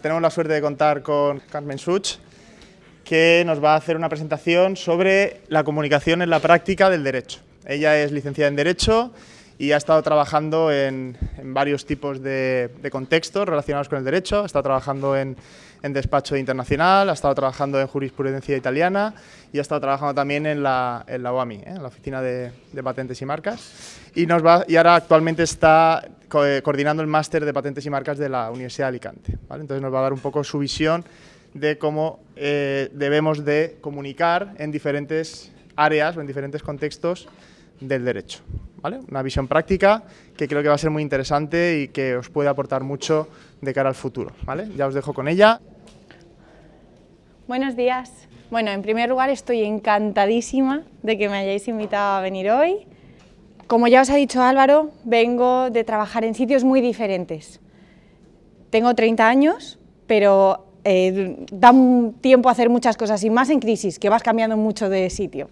Tenemos la suerte de contar con Carmen Such, que nos va a hacer una presentación sobre la comunicación en la práctica del derecho. Ella es licenciada en Derecho y ha estado trabajando en, varios tipos de, contextos relacionados con el derecho. Ha estado trabajando en, despacho internacional, ha estado trabajando en jurisprudencia italiana y ha estado trabajando también en la, en la OAMI, ¿eh? en la Oficina de, Patentes y Marcas. Y, nos va, y ahora actualmente está eh, coordinando el máster de patentes y marcas de la Universidad de Alicante. Entonces nos va a dar un poco su visión de cómo eh, debemos de comunicar en diferentes áreas o en diferentes contextos del derecho. Una visión práctica que creo que va a ser muy interesante y que os puede aportar mucho de cara al futuro. ¿vale? Ya os dejo con ella. Buenos días. Bueno, en primer lugar estoy encantadísima de que me hayáis invitado a venir hoy. Como ya os ha dicho Álvaro, vengo de trabajar en sitios muy diferentes. Tengo 30 años, pero eh, da tiempo a hacer muchas cosas y más en crisis, que vas cambiando mucho de sitio.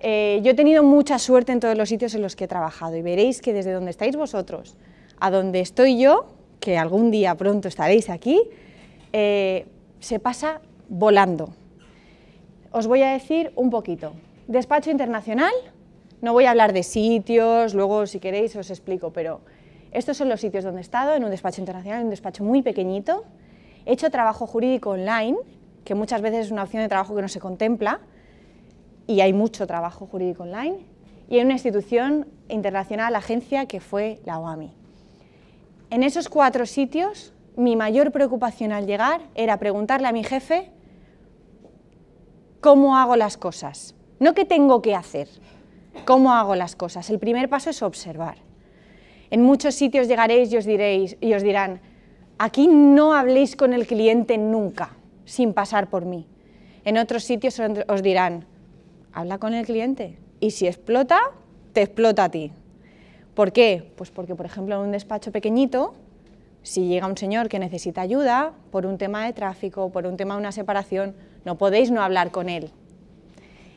Eh, yo he tenido mucha suerte en todos los sitios en los que he trabajado y veréis que desde donde estáis vosotros a donde estoy yo, que algún día pronto estaréis aquí, eh, se pasa volando. Os voy a decir un poquito. Despacho internacional, no voy a hablar de sitios, luego si queréis os explico, pero estos son los sitios donde he estado, en un despacho internacional, en un despacho muy pequeñito. He hecho trabajo jurídico online, que muchas veces es una opción de trabajo que no se contempla, y hay mucho trabajo jurídico online, y en una institución internacional, agencia, que fue la OAMI. En esos cuatro sitios, mi mayor preocupación al llegar era preguntarle a mi jefe cómo hago las cosas, no qué tengo que hacer, ¿Cómo hago las cosas? El primer paso es observar. En muchos sitios llegaréis y os, diréis, y os dirán, aquí no habléis con el cliente nunca, sin pasar por mí. En otros sitios os dirán, habla con el cliente y si explota, te explota a ti. ¿Por qué? Pues porque, por ejemplo, en un despacho pequeñito, si llega un señor que necesita ayuda por un tema de tráfico, por un tema de una separación, no podéis no hablar con él.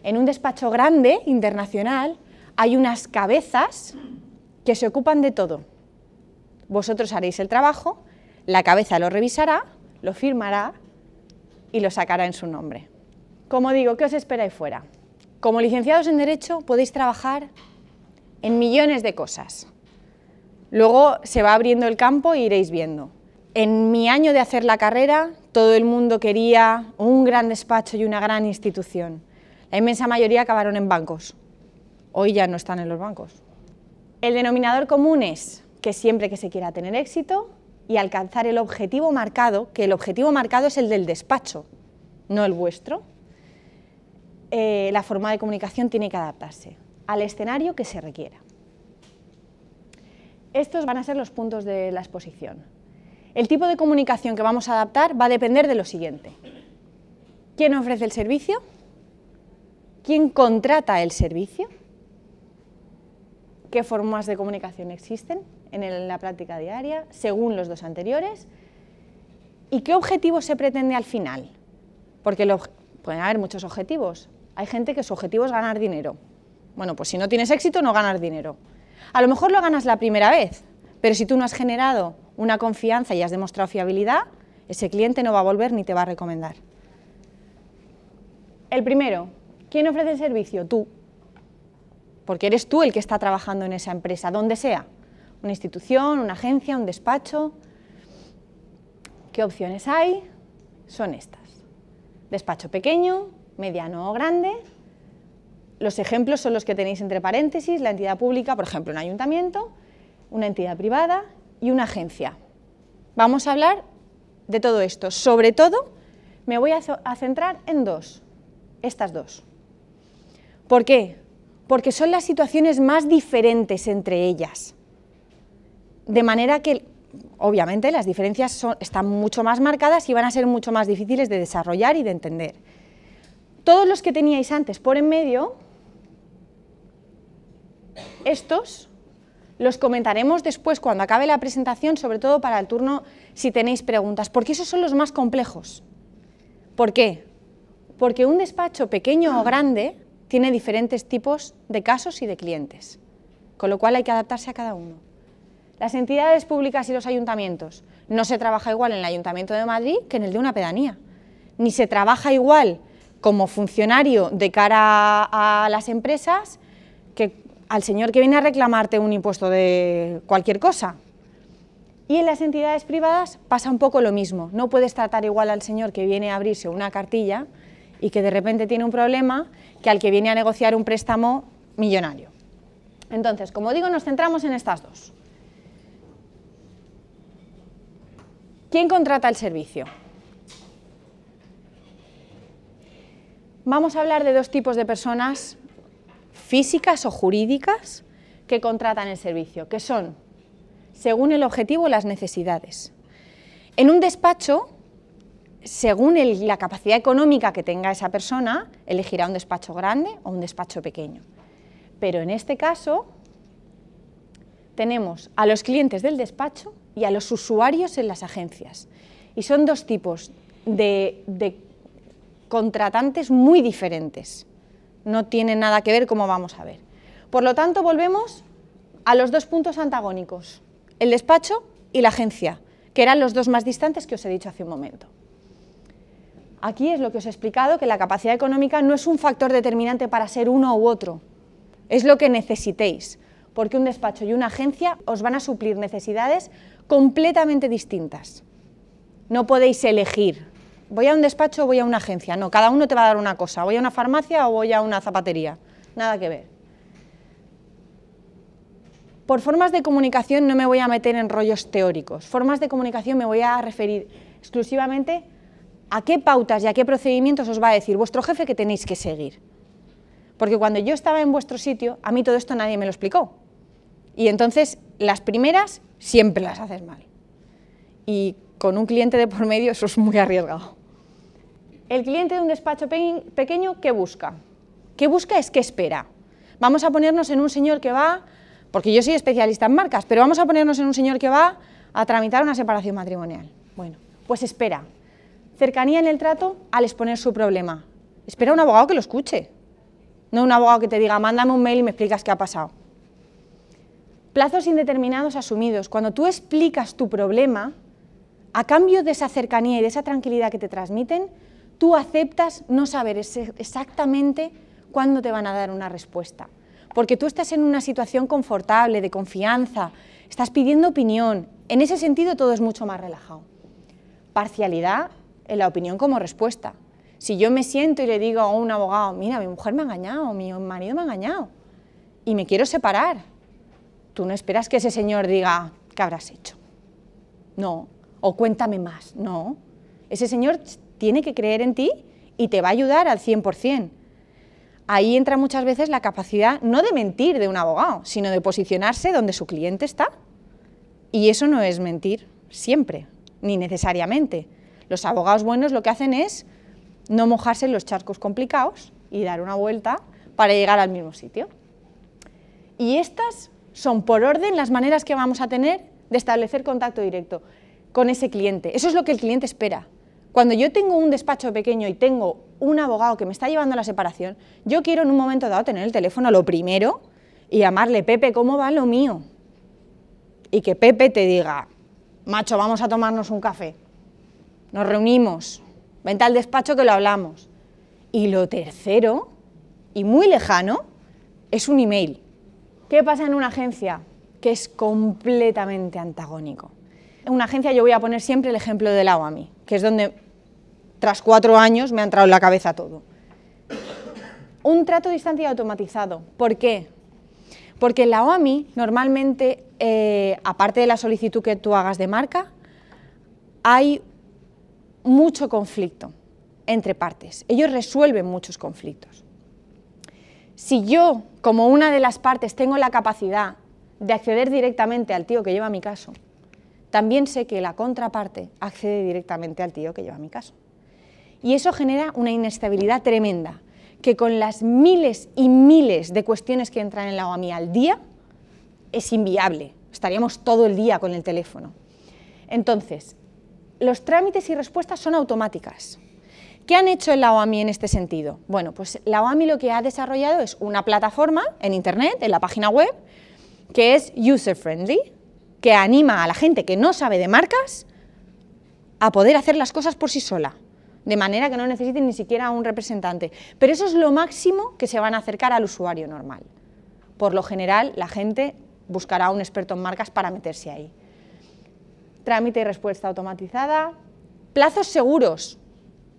En un despacho grande, internacional, hay unas cabezas que se ocupan de todo. Vosotros haréis el trabajo, la cabeza lo revisará, lo firmará y lo sacará en su nombre. Como digo, ¿qué os esperáis fuera? Como licenciados en Derecho podéis trabajar en millones de cosas. Luego se va abriendo el campo e iréis viendo. En mi año de hacer la carrera, todo el mundo quería un gran despacho y una gran institución. La inmensa mayoría acabaron en bancos. Hoy ya no están en los bancos. El denominador común es que siempre que se quiera tener éxito y alcanzar el objetivo marcado, que el objetivo marcado es el del despacho, no el vuestro, eh, la forma de comunicación tiene que adaptarse al escenario que se requiera. Estos van a ser los puntos de la exposición. El tipo de comunicación que vamos a adaptar va a depender de lo siguiente. ¿Quién ofrece el servicio? ¿Quién contrata el servicio? ¿Qué formas de comunicación existen en la práctica diaria, según los dos anteriores? ¿Y qué objetivo se pretende al final? Porque pueden haber muchos objetivos. Hay gente que su objetivo es ganar dinero. Bueno, pues si no tienes éxito, no ganas dinero. A lo mejor lo ganas la primera vez, pero si tú no has generado una confianza y has demostrado fiabilidad, ese cliente no va a volver ni te va a recomendar. El primero, ¿Quién ofrece el servicio? Tú. Porque eres tú el que está trabajando en esa empresa, donde sea. Una institución, una agencia, un despacho. ¿Qué opciones hay? Son estas. Despacho pequeño, mediano o grande. Los ejemplos son los que tenéis entre paréntesis, la entidad pública, por ejemplo, un ayuntamiento, una entidad privada y una agencia. Vamos a hablar de todo esto. Sobre todo, me voy a centrar en dos, estas dos. ¿Por qué? Porque son las situaciones más diferentes entre ellas. De manera que, obviamente, las diferencias están mucho más marcadas y van a ser mucho más difíciles de desarrollar y de entender. Todos los que teníais antes por en medio, estos los comentaremos después cuando acabe la presentación, sobre todo para el turno si tenéis preguntas, porque esos son los más complejos. ¿Por qué? Porque un despacho pequeño o grande tiene diferentes tipos de casos y de clientes, con lo cual hay que adaptarse a cada uno. Las entidades públicas y los ayuntamientos no se trabaja igual en el Ayuntamiento de Madrid que en el de una pedanía, ni se trabaja igual como funcionario de cara a las empresas que al señor que viene a reclamarte un impuesto de cualquier cosa. Y en las entidades privadas pasa un poco lo mismo. No puedes tratar igual al señor que viene a abrirse una cartilla y que de repente tiene un problema que al que viene a negociar un préstamo millonario. Entonces, como digo, nos centramos en estas dos. ¿Quién contrata el servicio? Vamos a hablar de dos tipos de personas físicas o jurídicas que contratan el servicio, que son, según el objetivo, las necesidades. En un despacho, según la capacidad económica que tenga esa persona, elegirá un despacho grande o un despacho pequeño. Pero en este caso, tenemos a los clientes del despacho y a los usuarios en las agencias. Y son dos tipos de, de contratantes muy diferentes. No tienen nada que ver como vamos a ver. Por lo tanto, volvemos a los dos puntos antagónicos, el despacho y la agencia, que eran los dos más distantes que os he dicho hace un momento. Aquí es lo que os he explicado, que la capacidad económica no es un factor determinante para ser uno u otro, es lo que necesitéis, porque un despacho y una agencia os van a suplir necesidades completamente distintas. No podéis elegir voy a un despacho o voy a una agencia. No, cada uno te va a dar una cosa. Voy a una farmacia o voy a una zapatería. Nada que ver. Por formas de comunicación no me voy a meter en rollos teóricos. Formas de comunicación me voy a referir exclusivamente a qué pautas y a qué procedimientos os va a decir vuestro jefe que tenéis que seguir. Porque cuando yo estaba en vuestro sitio, a mí todo esto nadie me lo explicó. Y entonces las primeras siempre las haces mal. Y con un cliente de por medio eso es muy arriesgado. El cliente de un despacho pequeño, ¿qué busca? ¿Qué busca es qué espera? Vamos a ponernos en un señor que va, porque yo soy especialista en marcas, pero vamos a ponernos en un señor que va a tramitar una separación matrimonial. Bueno, pues espera. Cercanía en el trato al exponer su problema. Espera un abogado que lo escuche, no un abogado que te diga, mándame un mail y me explicas qué ha pasado. Plazos indeterminados asumidos. Cuando tú explicas tu problema, a cambio de esa cercanía y de esa tranquilidad que te transmiten, tú aceptas no saber exactamente cuándo te van a dar una respuesta. Porque tú estás en una situación confortable, de confianza, estás pidiendo opinión. En ese sentido todo es mucho más relajado. Parcialidad en la opinión como respuesta. Si yo me siento y le digo a un abogado, mira, mi mujer me ha engañado, mi marido me ha engañado y me quiero separar, tú no esperas que ese señor diga, ¿qué habrás hecho? No, o cuéntame más, no. Ese señor tiene que creer en ti y te va a ayudar al 100%. Ahí entra muchas veces la capacidad no de mentir de un abogado, sino de posicionarse donde su cliente está. Y eso no es mentir siempre, ni necesariamente. Los abogados buenos lo que hacen es no mojarse en los charcos complicados y dar una vuelta para llegar al mismo sitio. Y estas son por orden las maneras que vamos a tener de establecer contacto directo con ese cliente. Eso es lo que el cliente espera. Cuando yo tengo un despacho pequeño y tengo un abogado que me está llevando a la separación, yo quiero en un momento dado tener el teléfono lo primero y llamarle, Pepe, ¿cómo va lo mío? Y que Pepe te diga, macho, vamos a tomarnos un café. Nos reunimos, vente al despacho que lo hablamos. Y lo tercero, y muy lejano, es un email. ¿Qué pasa en una agencia? Que es completamente antagónico. Una agencia yo voy a poner siempre el ejemplo de la OAMI, que es donde tras cuatro años me ha entrado en la cabeza todo. Un trato distante y automatizado. ¿Por qué? Porque la OAMI normalmente, eh, aparte de la solicitud que tú hagas de marca, hay mucho conflicto entre partes. Ellos resuelven muchos conflictos. Si yo, como una de las partes, tengo la capacidad de acceder directamente al tío que lleva mi caso, también sé que la contraparte accede directamente al tío que lleva mi caso. Y eso genera una inestabilidad tremenda, que con las miles y miles de cuestiones que entran en la OAMI al día, es inviable, estaríamos todo el día con el teléfono. Entonces, los trámites y respuestas son automáticas. ¿Qué han hecho en la OAMI en este sentido? Bueno, pues la OAMI lo que ha desarrollado es una plataforma en Internet, en la página web, que es user-friendly, que anima a la gente que no sabe de marcas a poder hacer las cosas por sí sola, de manera que no necesiten ni siquiera un representante. Pero eso es lo máximo que se van a acercar al usuario normal. Por lo general, la gente buscará a un experto en marcas para meterse ahí. Trámite y respuesta automatizada. Plazos seguros,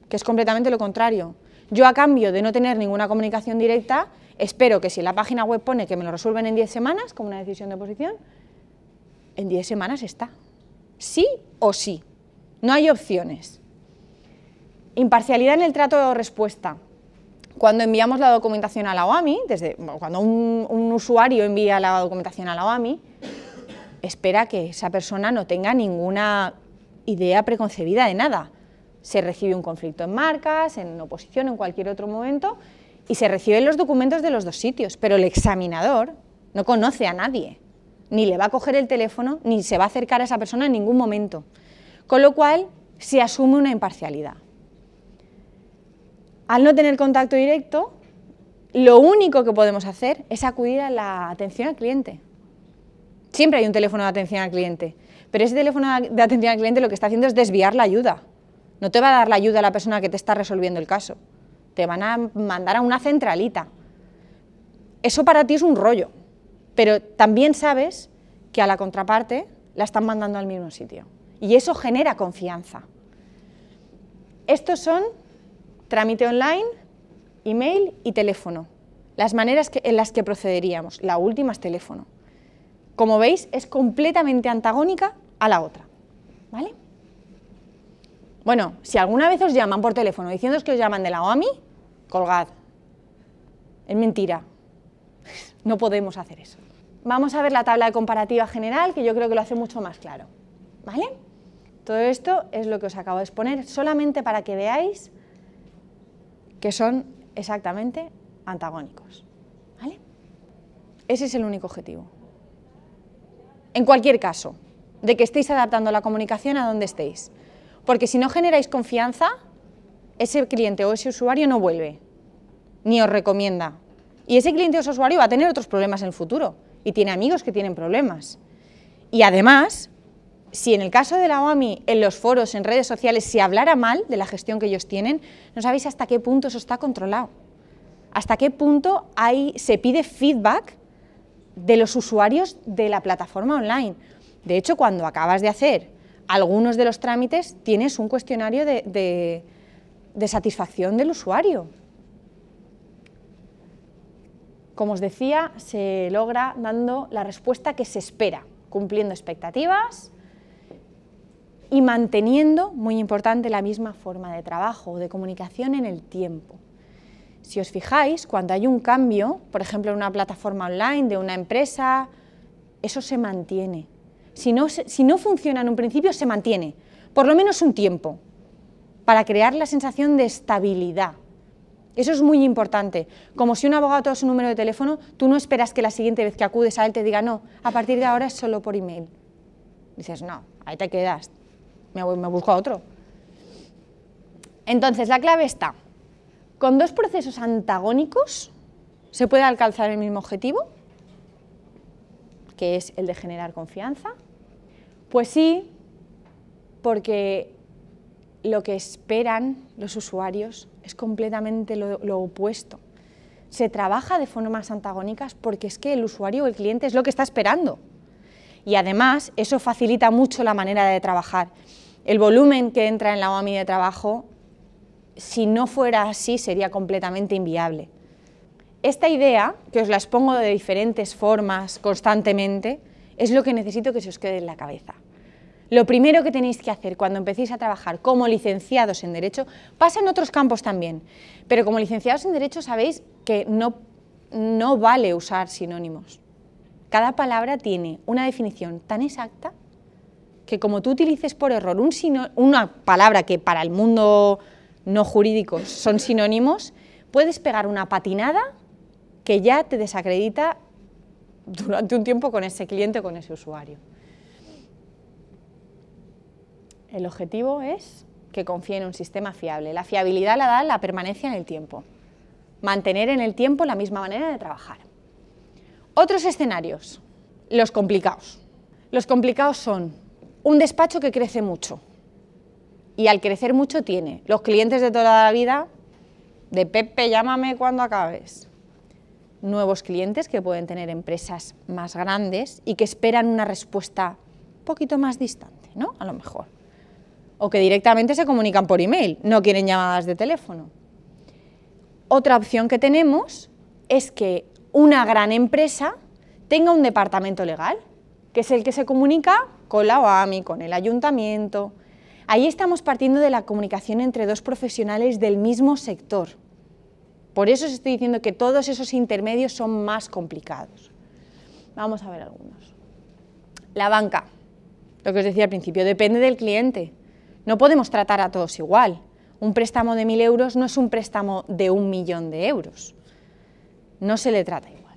que es completamente lo contrario. Yo a cambio de no tener ninguna comunicación directa, espero que si la página web pone que me lo resuelven en 10 semanas, como una decisión de oposición, en 10 semanas está. Sí o sí. No hay opciones. Imparcialidad en el trato de respuesta. Cuando enviamos la documentación a la OAMI, desde, cuando un, un usuario envía la documentación a la OAMI, espera que esa persona no tenga ninguna idea preconcebida de nada. Se recibe un conflicto en marcas, en oposición, en cualquier otro momento, y se reciben los documentos de los dos sitios, pero el examinador no conoce a nadie, ni le va a coger el teléfono, ni se va a acercar a esa persona en ningún momento. Con lo cual, se asume una imparcialidad. Al no tener contacto directo, lo único que podemos hacer es acudir a la atención al cliente. Siempre hay un teléfono de atención al cliente, pero ese teléfono de atención al cliente lo que está haciendo es desviar la ayuda. No te va a dar la ayuda a la persona que te está resolviendo el caso. Te van a mandar a una centralita. Eso para ti es un rollo, pero también sabes que a la contraparte la están mandando al mismo sitio. Y eso genera confianza. Estos son trámite online, email y teléfono. Las maneras en las que procederíamos. La última es teléfono como veis, es completamente antagónica a la otra. ¿Vale? Bueno, si alguna vez os llaman por teléfono diciendo que os llaman de la OAMI, colgad. Es mentira. No podemos hacer eso. Vamos a ver la tabla de comparativa general, que yo creo que lo hace mucho más claro. ¿Vale? Todo esto es lo que os acabo de exponer, solamente para que veáis que son exactamente antagónicos. ¿Vale? Ese es el único objetivo en cualquier caso, de que estéis adaptando la comunicación a donde estéis. Porque si no generáis confianza, ese cliente o ese usuario no vuelve, ni os recomienda. Y ese cliente o ese usuario va a tener otros problemas en el futuro, y tiene amigos que tienen problemas. Y además, si en el caso de la OAMI, en los foros, en redes sociales, se hablara mal de la gestión que ellos tienen, no sabéis hasta qué punto eso está controlado. Hasta qué punto hay, se pide feedback de los usuarios de la plataforma online. De hecho, cuando acabas de hacer algunos de los trámites, tienes un cuestionario de, satisfacción del usuario. Como os decía, se logra dando la respuesta que se espera, cumpliendo expectativas y manteniendo, muy importante, la misma forma de trabajo o de comunicación en el tiempo. Si os fijáis, cuando hay un cambio, por ejemplo en una plataforma online de una empresa, eso se mantiene. Si no, si no funciona en un principio, se mantiene, por lo menos un tiempo, para crear la sensación de estabilidad. Eso es muy importante. Como si un abogado te da su número de teléfono, tú no esperas que la siguiente vez que acudes a él te diga, no, a partir de ahora es solo por email. Dices, no, ahí te quedas, me, me busco a otro. Entonces, la clave está con dos procesos antagónicos se puede alcanzar el mismo objetivo, que es el de generar confianza. Pues sí, porque lo que esperan los usuarios es completamente lo, opuesto. Se trabaja de formas antagónicas porque es que el usuario o el cliente es lo que está esperando. Y además eso facilita mucho la manera de trabajar. El volumen que entra en la OAMI de trabajo si no fuera así sería completamente inviable. Esta idea, que os la expongo de diferentes formas constantemente, es lo que necesito que se os quede en la cabeza. Lo primero que tenéis que hacer cuando empecéis a trabajar como licenciados en Derecho, pasa en otros campos también, pero como licenciados en Derecho sabéis que no, no vale usar sinónimos. Cada palabra tiene una definición tan exacta que como tú utilices por error un una palabra que para el mundo no jurídicos son sinónimos, puedes pegar una patinada que ya te desacredita durante un tiempo con ese cliente con ese usuario. El objetivo es que confíe en un sistema fiable. La fiabilidad la da la permanencia en el tiempo. Mantener en el tiempo la misma manera de trabajar. Otros escenarios, los complicados. Los complicados son un despacho que crece mucho y al crecer mucho tiene los clientes de toda la vida de Pepe, llámame cuando acabes. Nuevos clientes que pueden tener empresas más grandes y que esperan una respuesta un poquito más distante, ¿no? A lo mejor o que directamente se comunican por email, no quieren llamadas de teléfono. Otra opción que tenemos es que una gran empresa tenga un departamento legal, que es el que se comunica con la OAMI, con el ayuntamiento. Ahí estamos partiendo de la comunicación entre dos profesionales del mismo sector. Por eso os estoy diciendo que todos esos intermedios son más complicados. Vamos a ver algunos. La banca, lo que os decía al principio, depende del cliente. No podemos tratar a todos igual. Un préstamo de mil euros no es un préstamo de un millón de euros. No se le trata igual.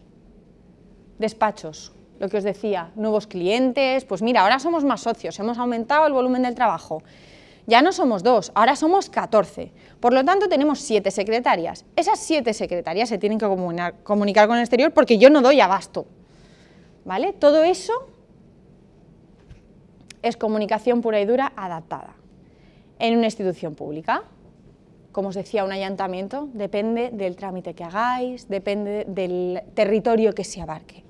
Despachos, lo que os decía, nuevos clientes, pues mira, ahora somos más socios, hemos aumentado el volumen del trabajo. Ya no somos dos, ahora somos 14. Por lo tanto, tenemos siete secretarias. Esas siete secretarias se tienen que comunicar, comunicar con el exterior porque yo no doy abasto. ¿Vale? Todo eso es comunicación pura y dura adaptada en una institución pública. Como os decía, un ayuntamiento depende del trámite que hagáis, depende del territorio que se abarque.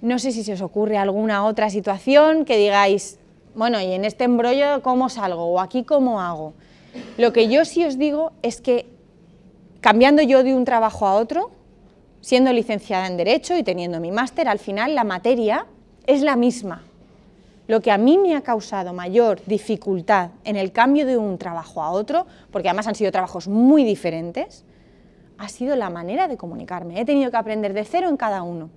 No sé si se os ocurre alguna otra situación que digáis, bueno, y en este embrollo, ¿cómo salgo? ¿O aquí cómo hago? Lo que yo sí os digo es que cambiando yo de un trabajo a otro, siendo licenciada en Derecho y teniendo mi máster, al final la materia es la misma. Lo que a mí me ha causado mayor dificultad en el cambio de un trabajo a otro, porque además han sido trabajos muy diferentes, ha sido la manera de comunicarme. He tenido que aprender de cero en cada uno.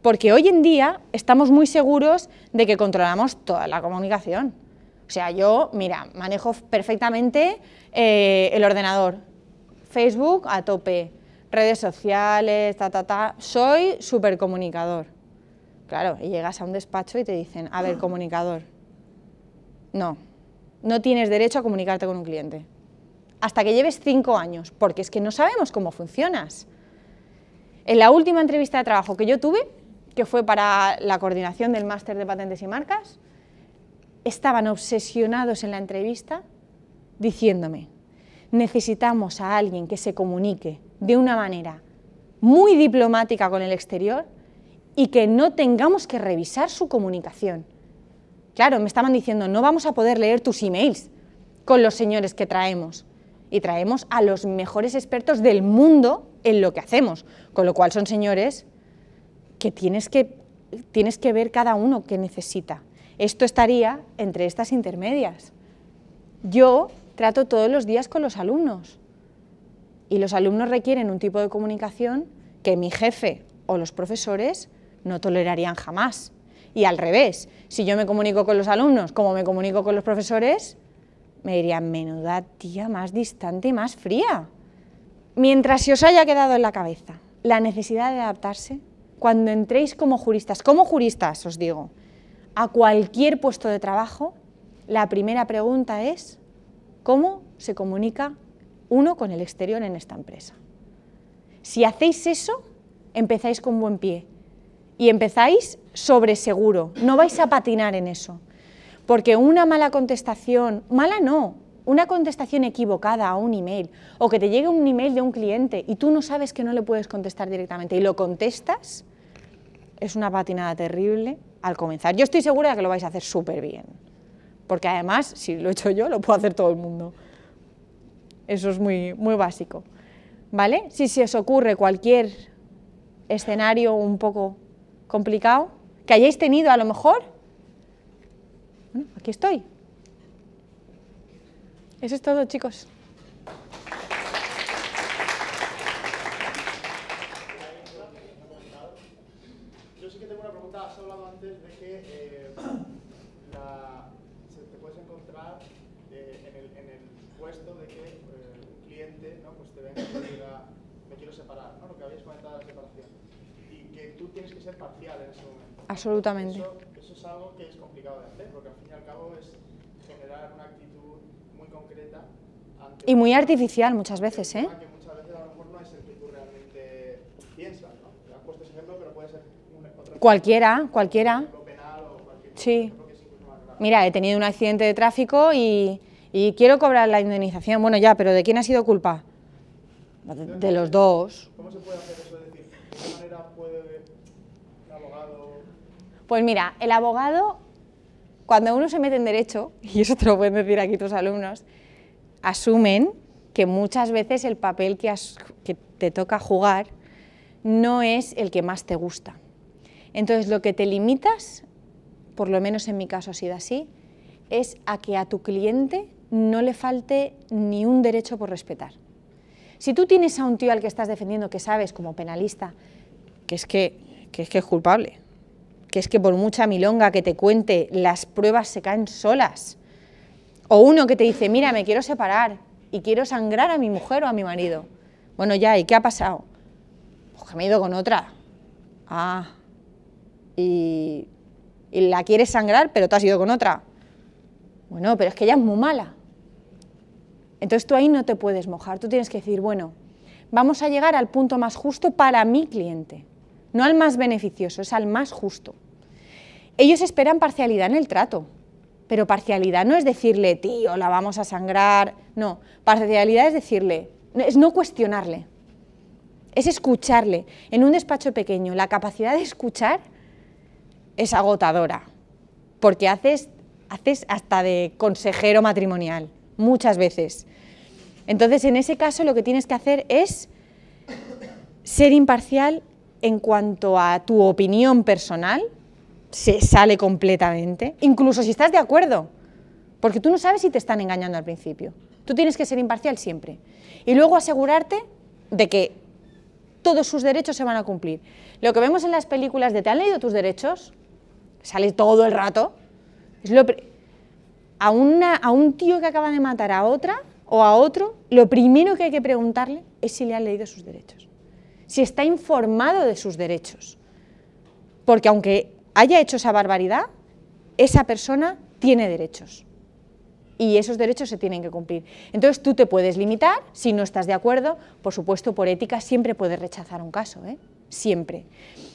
Porque hoy en día estamos muy seguros de que controlamos toda la comunicación. O sea, yo, mira, manejo perfectamente eh, el ordenador, Facebook a tope, redes sociales, ta, ta, ta. Soy súper comunicador. Claro, y llegas a un despacho y te dicen, a ver, comunicador, no, no tienes derecho a comunicarte con un cliente. Hasta que lleves cinco años, porque es que no sabemos cómo funcionas. En la última entrevista de trabajo que yo tuve, que fue para la coordinación del máster de patentes y marcas, estaban obsesionados en la entrevista diciéndome, necesitamos a alguien que se comunique de una manera muy diplomática con el exterior y que no tengamos que revisar su comunicación. Claro, me estaban diciendo, no vamos a poder leer tus emails con los señores que traemos. Y traemos a los mejores expertos del mundo en lo que hacemos, con lo cual son señores que tienes que, tienes que ver cada uno que necesita. Esto estaría entre estas intermedias. Yo trato todos los días con los alumnos y los alumnos requieren un tipo de comunicación que mi jefe o los profesores no tolerarían jamás. Y al revés, si yo me comunico con los alumnos como me comunico con los profesores, me dirían, menuda tía más distante y más fría. Mientras se os haya quedado en la cabeza la necesidad de adaptarse, cuando entréis como juristas, como juristas os digo, a cualquier puesto de trabajo, la primera pregunta es, ¿cómo se comunica uno con el exterior en esta empresa? Si hacéis eso, empezáis con buen pie y empezáis sobre seguro, no vais a patinar en eso. Porque una mala contestación, mala no, una contestación equivocada a un email o que te llegue un email de un cliente y tú no sabes que no le puedes contestar directamente y lo contestas, es una patinada terrible al comenzar. Yo estoy segura de que lo vais a hacer súper bien, porque además, si lo he hecho yo, lo puede hacer todo el mundo. Eso es muy, muy básico. ¿Vale? Si se os ocurre cualquier escenario un poco complicado que hayáis tenido a lo mejor. Bueno, aquí estoy. Eso es todo, chicos. Yo sí que tengo una pregunta. Has hablado antes de que eh, la, se te puedes encontrar eh, en, el, en, el, puesto de que eh, un cliente ¿no? pues te venga y te diga, me quiero separar, ¿no? lo que habéis comentado de la separación. que tú tienes que ser parcial en ese momento. Absolutamente. Eso, eso es algo que es complicado de hacer, porque al fin y al cabo es generar una actitud muy concreta Y muy artificial muchas veces, ¿eh? que muchas veces a lo mejor no es el que tú realmente piensas, ¿no? Has puesto ese ejemplo, pero puede ser Cualquiera, cualquiera. penal o cualquier Sí. Mira, he tenido un accidente de tráfico y, y quiero cobrar la indemnización. Bueno, ya, pero ¿de quién ha sido culpa? De, de los dos. ¿Cómo se puede hacer eso? Es decir, ¿de qué manera puede un abogado Pues mira, el abogado, cuando uno se mete en derecho, y eso te lo pueden decir aquí tus alumnos, asumen que muchas veces el papel que, te toca jugar no es el que más te gusta. Entonces, lo que te limitas, por lo menos en mi caso ha sido así, es a que a tu cliente no le falte ni un derecho por respetar. Si tú tienes a un tío al que estás defendiendo que sabes como penalista que es que, que es que es culpable, que es que por mucha milonga que te cuente, las pruebas se caen solas. O uno que te dice, mira, me quiero separar y quiero sangrar a mi mujer o a mi marido. Bueno, ya, ¿y qué ha pasado? Pues que me he ido con otra. Ah, y, y la quieres sangrar, pero tú has ido con otra. Bueno, pero es que ella es muy mala. Entonces tú ahí no te puedes mojar, tú tienes que decir, bueno, vamos a llegar al punto más justo para mi cliente, no al más beneficioso, es al más justo. Ellos esperan parcialidad en el trato, pero parcialidad no es decirle, tío, la vamos a sangrar, no, parcialidad es decirle, es no cuestionarle, es escucharle. En un despacho pequeño, la capacidad de escuchar es agotadora, porque haces, haces hasta de consejero matrimonial, muchas veces. Entonces, en ese caso, lo que tienes que hacer es ser imparcial en cuanto a tu opinión personal, se sale completamente, incluso si estás de acuerdo, porque tú no sabes si te están engañando al principio. Tú tienes que ser imparcial siempre. Y luego asegurarte de que todos sus derechos se van a cumplir. Lo que vemos en las películas de ¿te han leído tus derechos? Sale todo el rato. Es lo a, a un tío que acaba de matar a otra o a otro, lo primero que hay que preguntarle es si le han leído sus derechos. Si está informado de sus derechos. Porque aunque haya hecho esa barbaridad, esa persona tiene derechos. Y esos derechos se tienen que cumplir. Entonces tú te puedes limitar, si no estás de acuerdo, por supuesto, por ética siempre puedes rechazar un caso, ¿eh? siempre.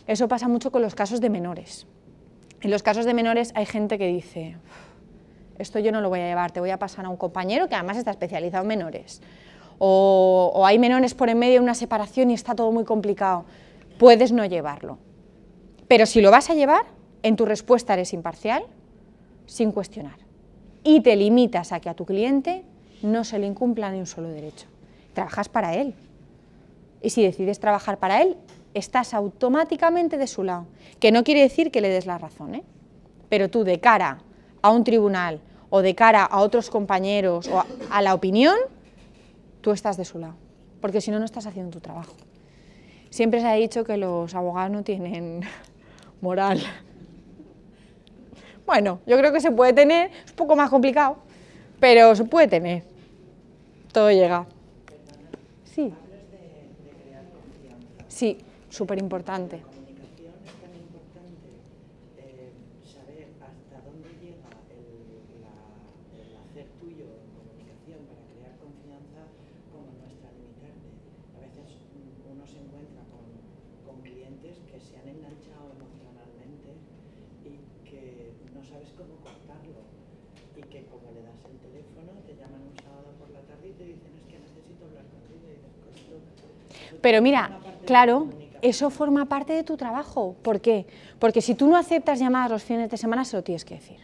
Eso pasa mucho con los casos de menores. En los casos de menores hay gente que dice, esto yo no lo voy a llevar, te voy a pasar a un compañero que además está especializado en menores. O, o hay menores por en medio de una separación y está todo muy complicado. Puedes no llevarlo. Pero si lo vas a llevar, en tu respuesta eres imparcial, sin cuestionar. Y te limitas a que a tu cliente no se le incumpla ni un solo derecho. Trabajas para él. Y si decides trabajar para él, estás automáticamente de su lado. Que no quiere decir que le des la razón, ¿eh? Pero tú de cara a un tribunal o de cara a otros compañeros o a, a la opinión, tú estás de su lado. Porque si no, no estás haciendo tu trabajo. Siempre se ha dicho que los abogados no tienen moral. Bueno, yo creo que se puede tener, es un poco más complicado, pero se puede tener. Todo llega. Sí. Sí, súper importante. comunicación es tan importante eh, saber hasta dónde llega el, la- el hacer tuyo en comunicación para crear confianza como no extralimitarte. A veces mm, uno se encuentra con, con clientes que se han enganchado emocionalmente y que no sabes cómo cortarlo y que como le das el teléfono te llaman un sábado por la tarde y te dicen es que necesito hablar contigo y dices, "Pues esto- esto Pero mira, claro, comunicación". eso forma parte de tu trabajo. ¿Por qué? Porque si tú no aceptas llamadas los fines de semana, se lo tienes que decir.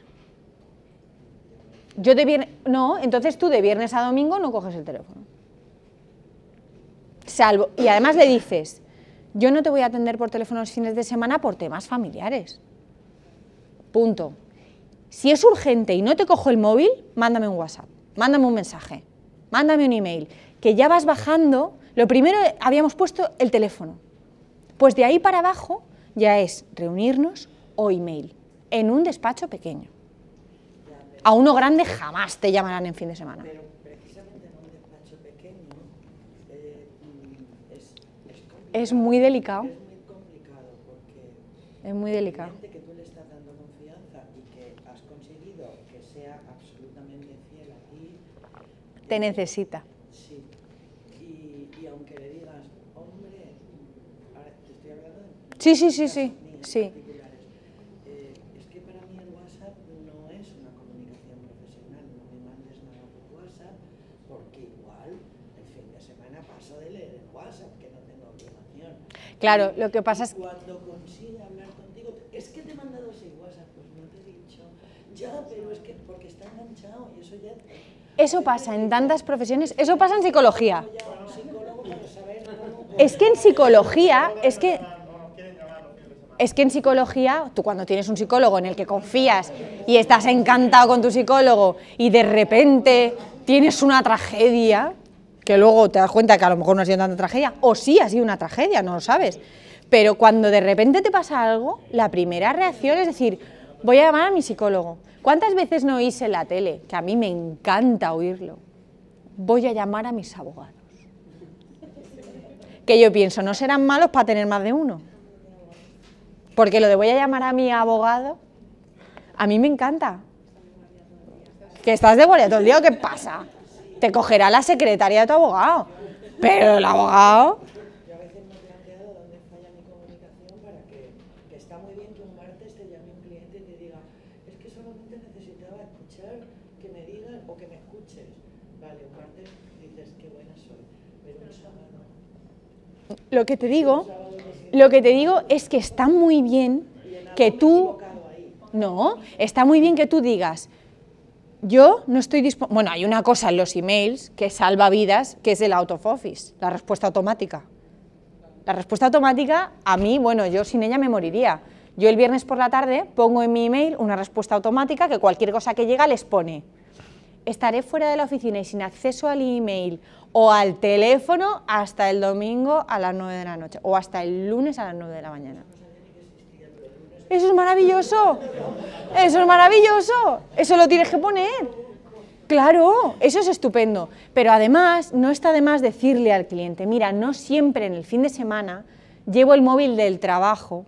Yo de viernes, no, entonces tú de viernes a domingo no coges el teléfono. Salvo, y además le dices, yo no te voy a atender por teléfono los fines de semana por temas familiares. Punto. Si es urgente y no te cojo el móvil, mándame un WhatsApp, mándame un mensaje, mándame un email, que ya vas bajando. Lo primero habíamos puesto el teléfono. Pues de ahí para abajo ya es reunirnos o email, en un despacho pequeño. A uno grande jamás te llamarán en fin de semana. Pero precisamente en un despacho pequeño eh, es, es. Es muy delicado. Es muy complicado es muy delicado. que tú le estás dando confianza y que has conseguido que sea absolutamente fiel a ti, Te necesita. WhatsApp, que no tengo obligación. Claro, lo que pasa es Y cuando consigue hablar contigo, es que te he mandado seis WhatsApp, pues no te he dicho, ya, pero es que porque está enganchado y eso ya... Eso pasa en tantas profesiones, eso pasa en psicología. Es que en psicología, es que es que en psicología, tú cuando tienes un psicólogo en el que confías y estás encantado con tu psicólogo y de repente tienes una tragedia, que luego te das cuenta que a lo mejor no ha sido tanta tragedia, o sí ha sido una tragedia, no lo sabes. Pero cuando de repente te pasa algo, la primera reacción es decir, voy a llamar a mi psicólogo. ¿Cuántas veces no oís en la tele? Que a mí me encanta oírlo. Voy a llamar a mis abogados. Que yo pienso, ¿no serán malos para tener más de uno? Porque lo de voy a llamar a mi abogado, a mí me encanta. Que estás de todo el día, ¿o ¿qué pasa? Te cogerá la secretaria de tu abogado. Pero el abogado, Yo a veces me he planteado dónde falla mi comunicación para que, que está muy bien que un martes te llame un cliente y te diga, es que solamente necesitaba escuchar, que me digan o que me escuches. Vale, un martes dices, qué buena soy, pero un sábado, lo que te digo, lo que te digo es que está muy bien que tú, no, está muy bien que tú digas, yo no estoy disponible. Bueno, hay una cosa en los emails que salva vidas, que es el out of office, la respuesta automática. La respuesta automática, a mí, bueno, yo sin ella me moriría. Yo el viernes por la tarde pongo en mi email una respuesta automática que cualquier cosa que llega les pone. Estaré fuera de la oficina y sin acceso al email o al teléfono hasta el domingo a las 9 de la noche o hasta el lunes a las 9 de la mañana. Eso es maravilloso. Eso es maravilloso. Eso lo tienes que poner. Claro, eso es estupendo. Pero además, no está de más decirle al cliente, mira, no siempre en el fin de semana llevo el móvil del trabajo,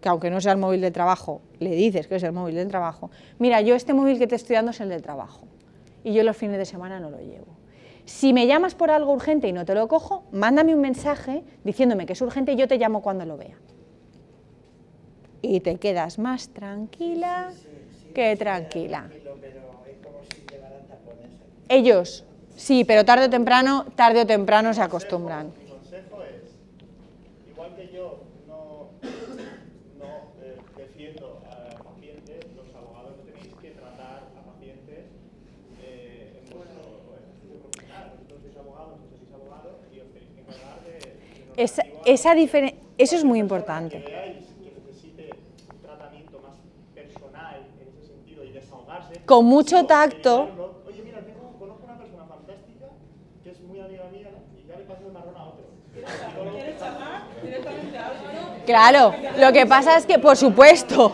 que aunque no sea el móvil del trabajo, le dices que es el móvil del trabajo. Mira, yo este móvil que te estoy dando es el del trabajo. Y yo los fines de semana no lo llevo. Si me llamas por algo urgente y no te lo cojo, mándame un mensaje diciéndome que es urgente y yo te llamo cuando lo vea y te quedas más tranquila que tranquila. Pero es como si llevaran tapones. Ellos, sí, pero tarde o temprano, tarde o temprano se acostumbran. Mi consejo es, igual que yo no, no eh, a pacientes, los abogados no tenéis que tratar a pacientes eh, en vuestro ejercicio profesional. Vosotros sois abogados, vosotros sois abogados y os tenéis que encargar de... de Esa, esa diferen- eso es muy que importante. veáis que necesite un tratamiento más personal en ese sentido y desahogarse. Con mucho tacto. ayudarlo. Oye, mira, tengo, conozco una persona fantástica que es muy amiga mía y ya le paso el marrón a otro. Claro, lo que pasa es que, por supuesto,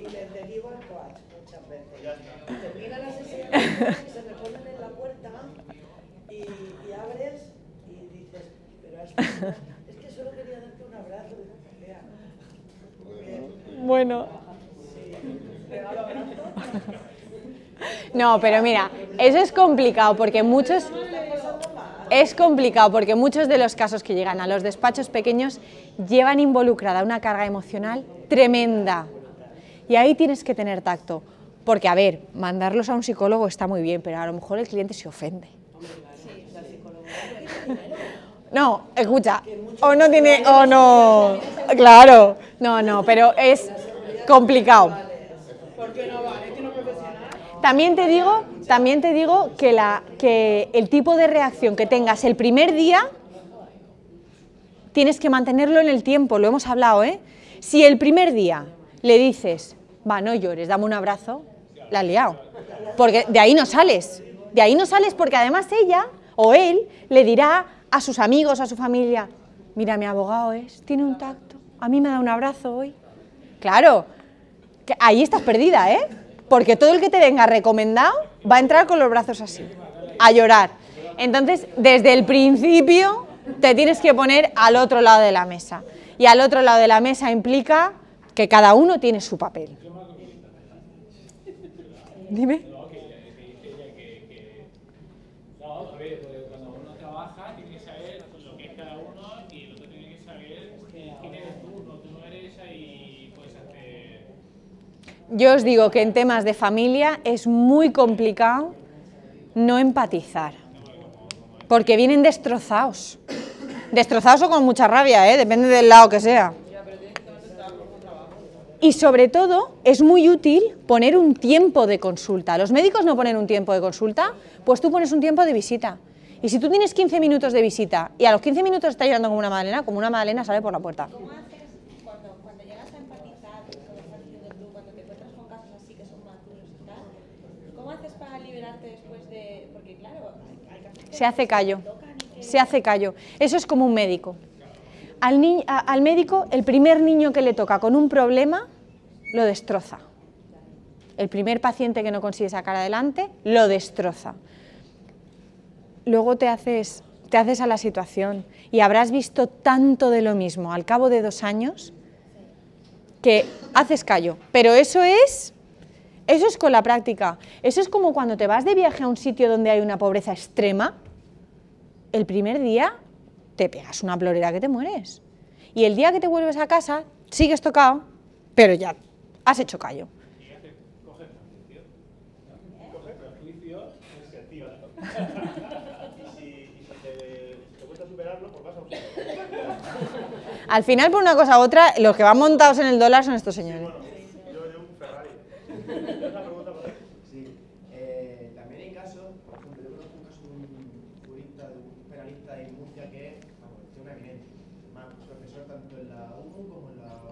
Y les derivo al coach muchas veces. Termina la sesión y se me ponen en la puerta y, y abres y dices, pero has es que solo quería darte un abrazo. Bueno. No, pero mira, eso es complicado porque muchos es complicado porque muchos de los casos que llegan a los despachos pequeños llevan involucrada una carga emocional tremenda. Y ahí tienes que tener tacto, porque a ver, mandarlos a un psicólogo está muy bien, pero a lo mejor el cliente se ofende. No, escucha, o no tiene, o no, claro, no, no, pero es complicado. También te digo, también te digo que, la, que el tipo de reacción que tengas el primer día tienes que mantenerlo en el tiempo, lo hemos hablado, ¿eh? Si el primer día le dices, va, no llores, dame un abrazo, la has liado. Porque de ahí no sales. De ahí no sales porque además ella o él le dirá a sus amigos, a su familia, mira, mi abogado es, tiene un tacto, a mí me da un abrazo hoy. Claro, que ahí estás perdida, ¿eh? Porque todo el que te venga recomendado va a entrar con los brazos así, a llorar. Entonces, desde el principio, te tienes que poner al otro lado de la mesa. Y al otro lado de la mesa implica que cada uno tiene su papel. Dime. No, que ella, que dice ella que, que- No, a ver, cuando uno trabaja tiene que saber lo que es cada uno y el otro tiene que saber quién eres tú, no, tú no eres ahí, puedes hacer... Yo os digo que en temas de familia es muy complicado no empatizar, porque vienen destrozados. Destrozados o con mucha rabia, ¿eh? depende del lado que sea. Y sobre todo es muy útil poner un tiempo de consulta. Los médicos no ponen un tiempo de consulta, pues tú pones un tiempo de visita. Y si tú tienes 15 minutos de visita y a los 15 minutos estás llorando como una magdalena, como una magdalena sale por la puerta. ¿Cómo haces cuando, cuando llegas a empatizar, tú, cuando te encuentras con casos así que son más duros y tal? ¿Cómo haces para liberarte después de.? Porque, claro, hay, hay casos que Se hace callo. tocan y que. Se hace callo. Eso es como un médico. Al, médico, el primer niño que le toca con un problema, lo destroza. El primer paciente que no consigue sacar adelante, lo destroza. Luego te haces, te haces a la situación y habrás visto tanto de lo mismo al cabo de dos años que haces callo. Pero eso es, eso es con la práctica. Eso es como cuando te vas de viaje a un sitio donde hay una pobreza extrema el primer día te pegas una plorera que te mueres. Y el día que te vuelves a casa, sigues tocado, pero ya has hecho callo. Al final, por una cosa u otra, los que van montados en el dólar son estos señores. Sí, eh, también hay casos, por ejemplo, yo conozco un caso de un jurista, de un penalista en Murcia que es, vamos, tiene una eminencia, más profesor tanto en la UMU como en la Pues tiene que tener un estómago. universidad. O sea, todo lo que sea del tráfico de drogas, asesinato, eh, abuso de menores, todo, todo, todo el frente que sea, todo caso que sea de lo más complicado, la gente de la guerra lo es. Vamos, pero él te dice, lo primero que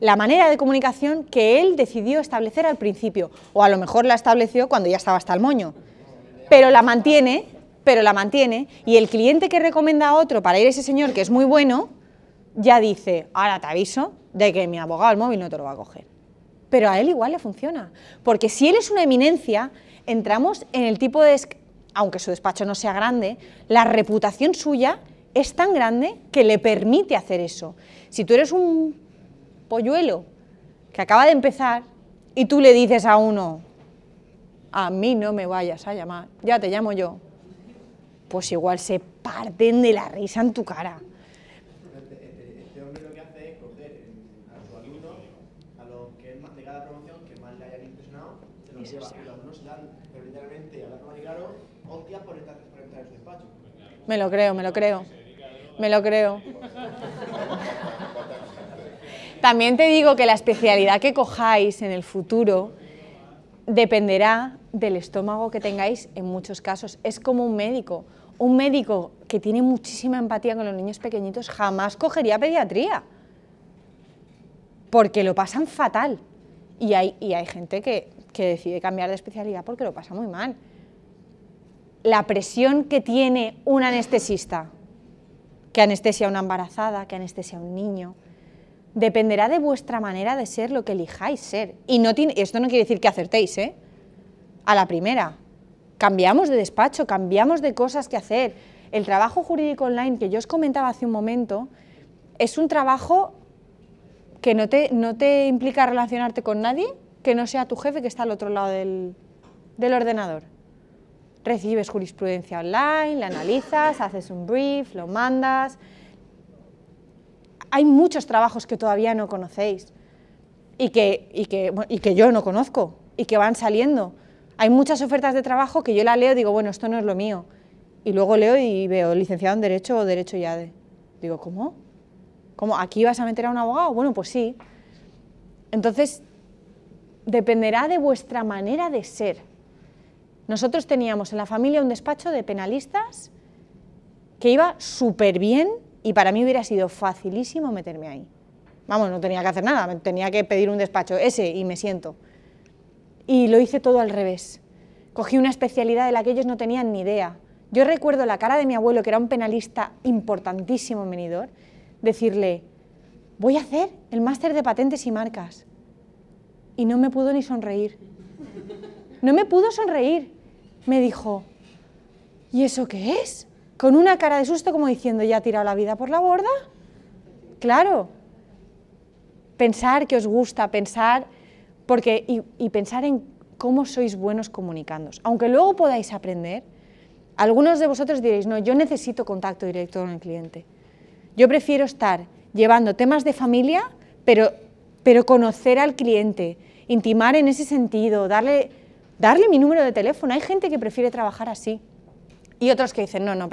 la manera de comunicación que él decidió establecer al principio. O a lo mejor la estableció cuando ya estaba hasta el moño. Pero la mantiene, pero la mantiene. Y el cliente que recomienda a otro para ir a ese señor, que es muy bueno, ya dice, ahora te aviso de que mi abogado el móvil no te lo va a coger. Pero a él igual le funciona. Porque si él es una eminencia, entramos en el tipo de... Aunque su despacho no sea grande, la reputación suya es tan grande que le permite hacer eso. Si tú eres un polluelo que acaba de empezar y tú le dices a uno, a mí no me vayas a llamar, ya te llamo yo, pues igual se parten de la risa en tu cara. Este, hombre lo que hace es coger a sus alumnos, a los que es más de cada promoción, que más le hayan impresionado, se los lleva. Y los alumnos se dan, pero literalmente, hablando más claro, hostias por entrar, por entrar en su despacho. Me lo creo, me lo creo. Me lo creo. También te digo que la especialidad que cojáis en el futuro dependerá del estómago que tengáis en muchos casos. Es como un médico. Un médico que tiene muchísima empatía con los niños pequeñitos jamás cogería pediatría. Porque lo pasan fatal. Y hay, y hay gente que, que decide cambiar de especialidad porque lo pasa muy mal. La presión que tiene un anestesista, que anestesia a una embarazada, que anestesia a un niño, dependerá de vuestra manera de ser lo que elijáis ser. Y no tiene, esto no quiere decir que acertéis, ¿eh? A la primera. Cambiamos de despacho, cambiamos de cosas que hacer. El trabajo jurídico online que yo os comentaba hace un momento es un trabajo que no te, no te implica relacionarte con nadie que no sea tu jefe que está al otro lado del, del ordenador. Recibes jurisprudencia online, la analizas, haces un brief, lo mandas, hay muchos trabajos que todavía no conocéis y que, y que, y que yo no conozco y que van saliendo. Hay muchas ofertas de trabajo que yo la leo y digo, bueno, esto no es lo mío. Y luego leo y veo licenciado en Derecho o Derecho ya de. Digo, ¿cómo? ¿Cómo? ¿Aquí vas a meter a un abogado? Bueno, pues sí. Entonces, dependerá de vuestra manera de ser. Nosotros teníamos en la familia un despacho de penalistas que iba súper bien y para mí hubiera sido facilísimo meterme ahí. Vamos, no tenía que hacer nada, tenía que pedir un despacho, ese, y me siento. Y lo hice todo al revés. Cogí una especialidad de la que ellos no tenían ni idea. Yo recuerdo la cara de mi abuelo, que era un penalista importantísimo en decirle, voy a hacer el máster de patentes y marcas. Y no me pudo ni sonreír. No me pudo sonreír. Me dijo, ¿y eso qué es? Con una cara de susto como diciendo, ¿ya ha tirado la vida por la borda? Claro. Pensar que os gusta, pensar, porque, y, pensar en cómo sois buenos comunicándoos. Aunque luego podáis aprender, algunos de vosotros diréis, no, yo necesito contacto directo con el cliente. Yo prefiero estar llevando temas de familia, pero, pero conocer al cliente, intimar en ese sentido, darle, darle mi número de teléfono. Hay gente que prefiere trabajar así. Y otros que dicen, no, no,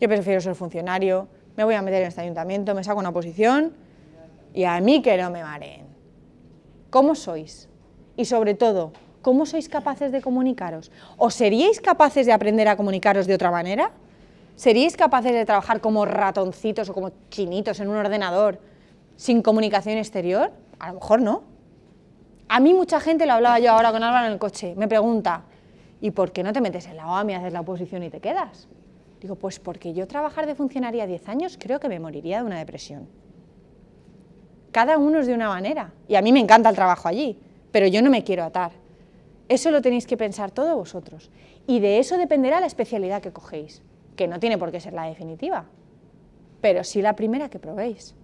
yo prefiero ser funcionario, me voy a meter en este ayuntamiento, me saco una posición y a mí que no me mareen. ¿Cómo sois? Y sobre todo, ¿cómo sois capaces de comunicaros? ¿O seríais capaces de aprender a comunicaros de otra manera? ¿Seríais capaces de trabajar como ratoncitos o como chinitos en un ordenador sin comunicación exterior? A lo mejor no. A mí mucha gente, lo hablaba yo ahora con Álvaro en el coche, me pregunta, ¿y por qué no te metes en la OAMI, haces la oposición y te quedas? Digo, pues porque yo trabajar de funcionaria 10 años creo que me moriría de una depresión. Cada uno es de una manera. Y a mí me encanta el trabajo allí, pero yo no me quiero atar. Eso lo tenéis que pensar todos vosotros. Y de eso dependerá la especialidad que cogéis, que no tiene por qué ser la definitiva, pero sí la primera que probéis.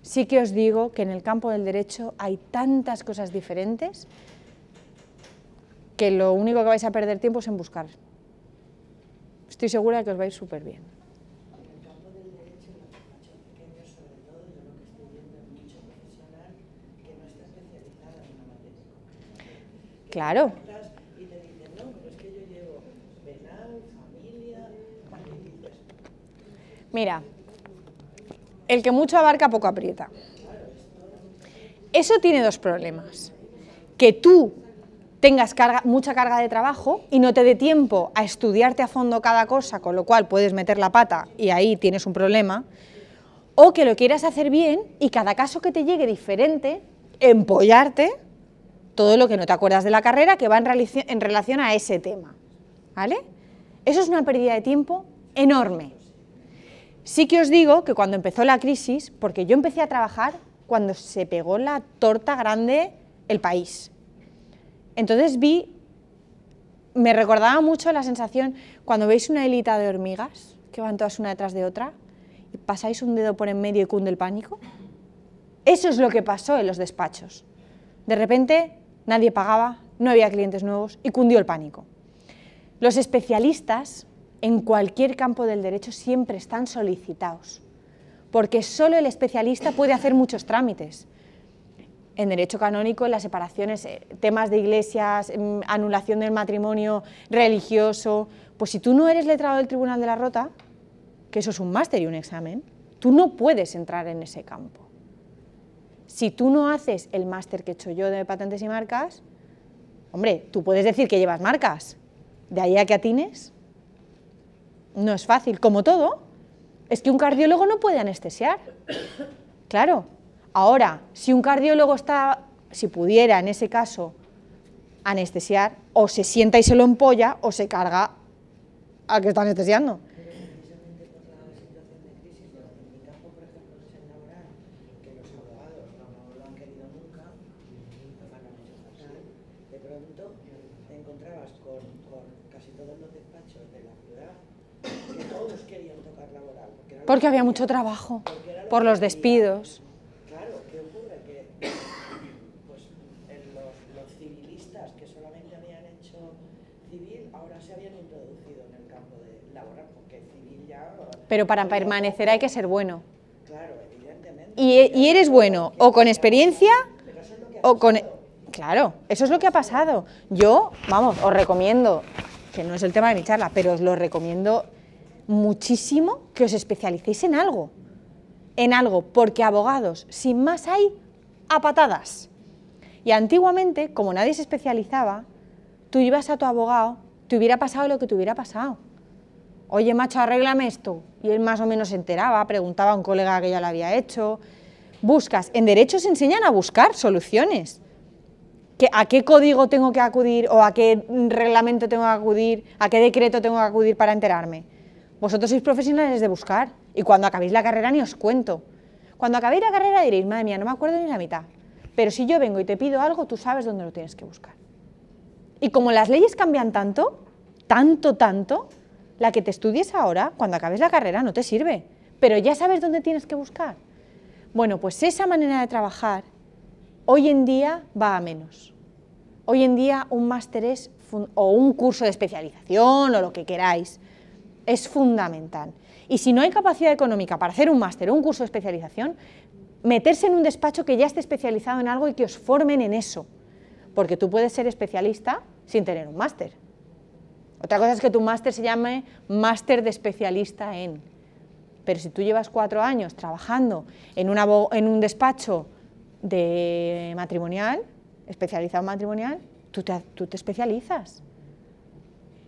Sí que os digo que en el campo del derecho hay tantas cosas diferentes que lo único que vais a perder tiempo es en buscar. Estoy segura de que os va a ir súper bien. Claro, Mira, el que mucho abarca poco aprieta. Eso tiene dos problemas. Que tú tengas mucha carga de trabajo y no te dé tiempo a estudiarte a fondo cada cosa, con lo cual puedes meter la pata y ahí tienes un problema. O que lo quieras hacer bien y cada caso que te llegue diferente, empollarte todo lo que no te acuerdas de la carrera que va en, en relación a ese tema. ¿Vale? Eso es una pérdida de tiempo enorme. Sí que os digo que cuando empezó la crisis, porque yo empecé a trabajar cuando se pegó la torta grande el país. Entonces vi, me recordaba mucho la sensación cuando veis una hilita de hormigas que van todas una detrás de otra y pasáis un dedo por en medio y cunde el pánico. Eso es lo que pasó en los despachos. De repente nadie pagaba, no había clientes nuevos y cundió el pánico. Los especialistas en cualquier campo del derecho siempre están solicitados, porque solo el especialista puede hacer muchos trámites. En derecho canónico, en las separaciones, eh, temas de iglesias, mm, anulación del matrimonio religioso, pues si tú no eres letrado del Tribunal de la Rota, que eso es un máster y un examen, tú no puedes entrar en ese campo. Si tú no haces el máster que he hecho yo de patentes y marcas, hombre, tú puedes decir que llevas marcas, de ahí a que atines, no es fácil. Como todo, es que un cardiólogo no puede anestesiar. Claro. Ahora, si un cardiólogo está, si pudiera en ese caso anestesiar, o se sienta y se lo empolla, o se carga al que está anestesiando. precisamente por la situación de crisis, de en mi campo, por ejemplo, que es el laboral, que los abogados no, no lo han querido nunca, lo sacan hecho fatal, de pronto te encontrabas con, con casi todos los despachos de la ciudad que todos querían tocar laboral. Porque, era lo Porque que había querían. mucho trabajo, Porque era lo por que los querían. despidos. Claro, ¿qué ocurre? Que pues, en los, los civilistas que solamente habían hecho civil, ahora se habían introducido en el campo de laboral, porque civil ya... Pero para permanecer hay que ser bueno. Claro, evidentemente. Y, y eres bueno o con experiencia o con... Claro, eso es lo que ha pasado. Yo, vamos, os recomiendo, que no es el tema de mi charla, pero os lo recomiendo muchísimo que os especialicéis en algo. En algo, porque abogados, sin más hay a patadas. Y antiguamente, como nadie se especializaba, tú ibas a tu abogado, te hubiera pasado lo que te hubiera pasado. Oye, macho, arréglame esto. Y él más o menos se enteraba, preguntaba a un colega que ya lo había hecho. buscas. En derecho se enseñan a buscar soluciones. ¿Que- ¿A qué código tengo que acudir o a qué reglamento tengo que acudir, a qué decreto tengo que acudir para enterarme? Vosotros sois profesionales de buscar y cuando acabéis la carrera ni os cuento. Cuando acabéis la carrera diréis, madre mía, no me acuerdo ni la mitad. Pero si yo vengo y te pido algo, tú sabes dónde lo tienes que buscar. Y como las leyes cambian tanto, tanto, tanto, la que te estudies ahora, cuando acabes la carrera, no te sirve. Pero ya sabes dónde tienes que buscar. Bueno, pues esa manera de trabajar hoy en día va a menos. Hoy en día un máster es o un curso de especialización o lo que queráis es fundamental. Y si no hay capacidad económica para hacer un máster o un curso de especialización, meterse en un despacho que ya esté especializado en algo y que os formen en eso. Porque tú puedes ser especialista sin tener un máster. Otra cosa es que tu máster se llame máster de especialista en. Pero si tú llevas cuatro años trabajando en, una en un despacho de matrimonial, especializado en matrimonial, tú te, tú te especializas.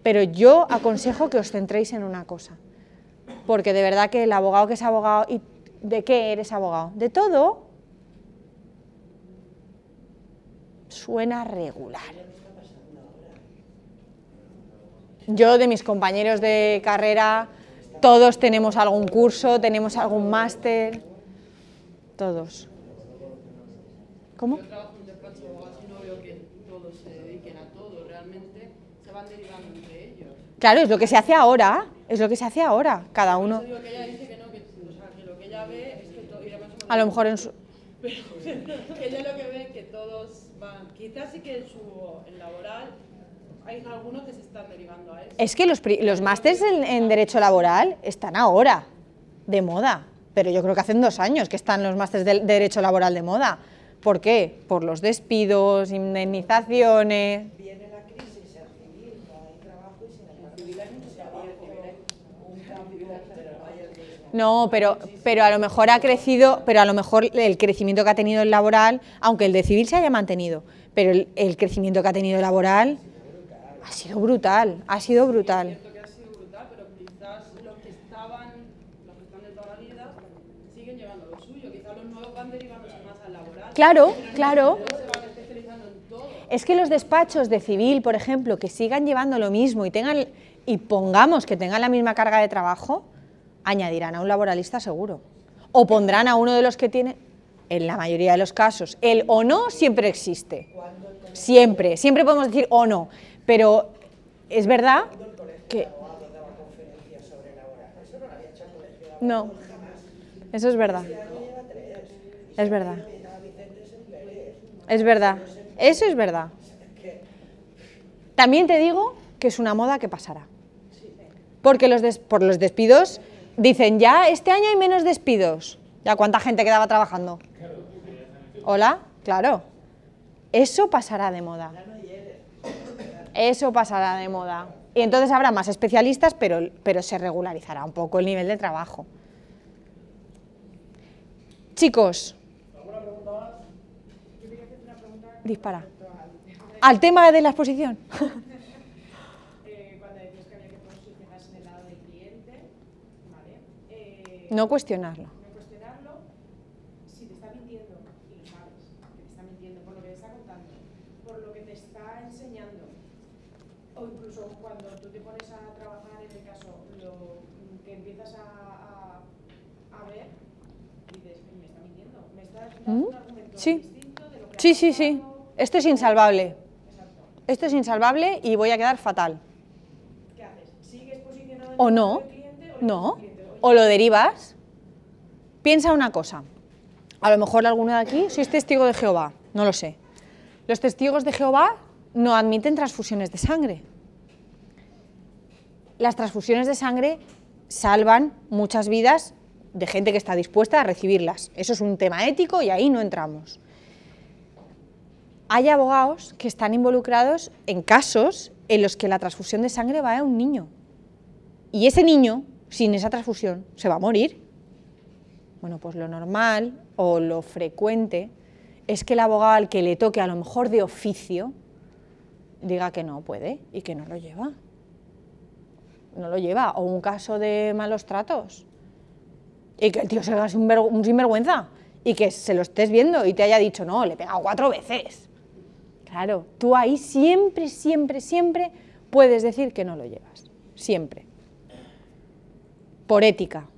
Pero yo aconsejo que os centréis en una cosa. Porque de verdad que el abogado que es abogado, ¿y de qué eres abogado? De todo. Suena regular. Yo de mis compañeros de carrera, todos tenemos algún curso, tenemos algún máster, todos. ¿Cómo? Yo trabajo en un despacho de abogados y no veo que todos se dediquen a todo, realmente se van derivando entre ellos. Claro, es lo que se hace ahora, es lo que se hace ahora, cada uno. digo que ella dice que no, que, o sea, que lo que ella ve es que todo, y además somos A lo mejor en su... pero que ella lo que ve es que todos van, quizás sí que en su en laboral hay algunos que se están derivando a eso. Es que los, los másters en, en derecho laboral están ahora de moda, pero yo creo que hacen dos años que están los másters de, de derecho laboral de moda. ¿Por qué? Por los despidos, indemnizaciones. Viene la crisis en civil, no hay trabajo y sin embargo civil hay mucho trabajo. Un campo, pero no hay el mismo. No, pero, pero a lo mejor ha crecido, pero a lo mejor el crecimiento que ha tenido el laboral, aunque el de civil se haya mantenido, pero el, el crecimiento que ha tenido el laboral ha sido brutal, ha sido brutal. cierto que ha sido brutal, pero quizás los que estaban, los que están de toda la vida, siguen llevando lo suyo. Quizás los nuevos van derivándose más al laboral. Claro, claro. Es que los despachos de civil, por ejemplo, que sigan llevando lo mismo y tengan y pongamos que tengan la misma carga de trabajo, añadirán a un laboralista seguro. O pondrán a uno de los que tiene, en la mayoría de los casos, el o no siempre existe. Siempre, siempre podemos decir o no, pero es verdad que no, eso es verdad. Es verdad. Es verdad. Eso es verdad. También te digo que es una moda que pasará. Porque los des- por los despidos dicen, ya este año hay menos despidos. ¿Ya cuánta gente quedaba trabajando? Hola, claro. Eso pasará de moda. Eso pasará de moda. Y entonces habrá más especialistas, pero, se regularizará un poco el nivel de trabajo. Chicos. Dispara. Al tema de la exposición. Cuando decías que había que posicionarse en el lado del cliente, ¿vale? No cuestionarlo. no cuestionarlo, si te está mintiendo, y lo sabes, que te está mintiendo por lo que te está contando, por lo que te está enseñando, o incluso cuando tú te pones a trabajar, en el caso, lo que empiezas a, a, a ver, dices, me está mintiendo, me está dando un argumento Sí. distinto de lo que Sí, sí, sí. pasado". Esto es insalvable. Exacto. Esto es insalvable y voy a quedar fatal. ¿Qué haces? ¿Sigues posicionado en ¿O el no? del cliente o No. dices al cliente, "Oye, O lo derivas. Piensa una cosa. A lo mejor alguno de aquí sois testigo de Jehová. No lo sé. Los testigos de Jehová no admiten transfusiones de sangre. Las transfusiones de sangre salvan muchas vidas de gente que está dispuesta a recibirlas. Eso es un tema ético y ahí no entramos. Hay abogados que están involucrados en casos en los que la transfusión de sangre va a un niño. Y ese niño, sin esa transfusión, se va a morir. Bueno, pues lo normal o lo frecuente es que el abogado al que le toque a lo mejor de oficio diga que no puede y que no lo lleva. No lo lleva. O un caso de malos tratos. Y que el tío sea un sinvergüenza y que se lo estés viendo y te haya dicho, no, le he pegado cuatro veces. Claro, tú ahí siempre, siempre, siempre puedes decir que no lo llevas. Siempre. Por ética.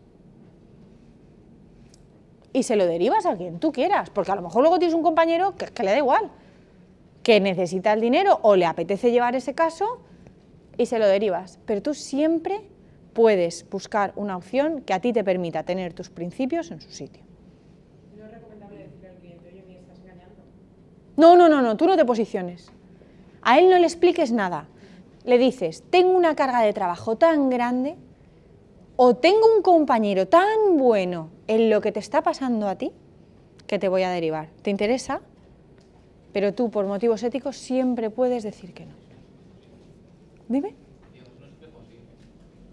Y se lo derivas a quien tú quieras, porque a lo mejor luego tienes un compañero que, que le da igual, que necesita el dinero o le apetece llevar ese caso y se lo derivas. Pero tú siempre puedes buscar una opción que a ti te permita tener tus principios en su sitio. No es recomendable decirle al cliente, oye, me estás engañando. No, no, no, no, tú no te posiciones. A él no le expliques nada. Le dices, tengo una carga de trabajo tan grande o tengo un compañero tan bueno en lo que te está pasando a ti que te voy a derivar. ¿Te interesa? Pero tú, por motivos éticos, siempre puedes decir que no. Dime.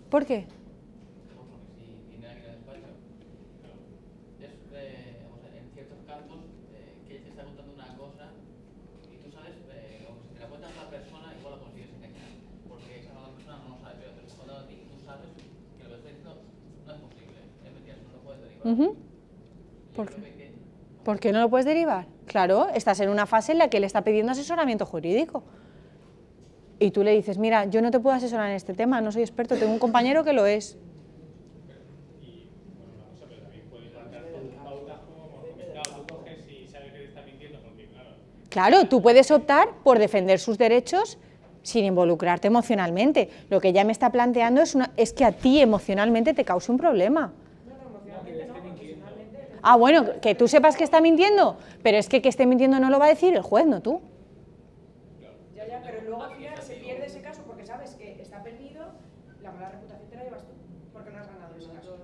¿Por qué? Ujú. Yo ¿Por qué? ¿Por qué no lo puedes derivar? Claro, estás en una fase en la que él está pidiendo asesoramiento jurídico. Y tú le dices, mira, yo no te puedo asesorar en este tema, no soy experto, tengo un compañero que lo es. Claro, tú puedes optar por defender sus derechos sin involucrarte emocionalmente. Lo que ella me está planteando es, una- es que a ti emocionalmente te cause un problema. Ah, bueno, que tú sepas que está mintiendo, pero es que que esté mintiendo no lo va a decir el juez, no tú. Ya, ya, pero luego al final se pierde ese caso porque sabes que está perdido, la mala reputación te la llevas tú, porque no has ganado ese caso.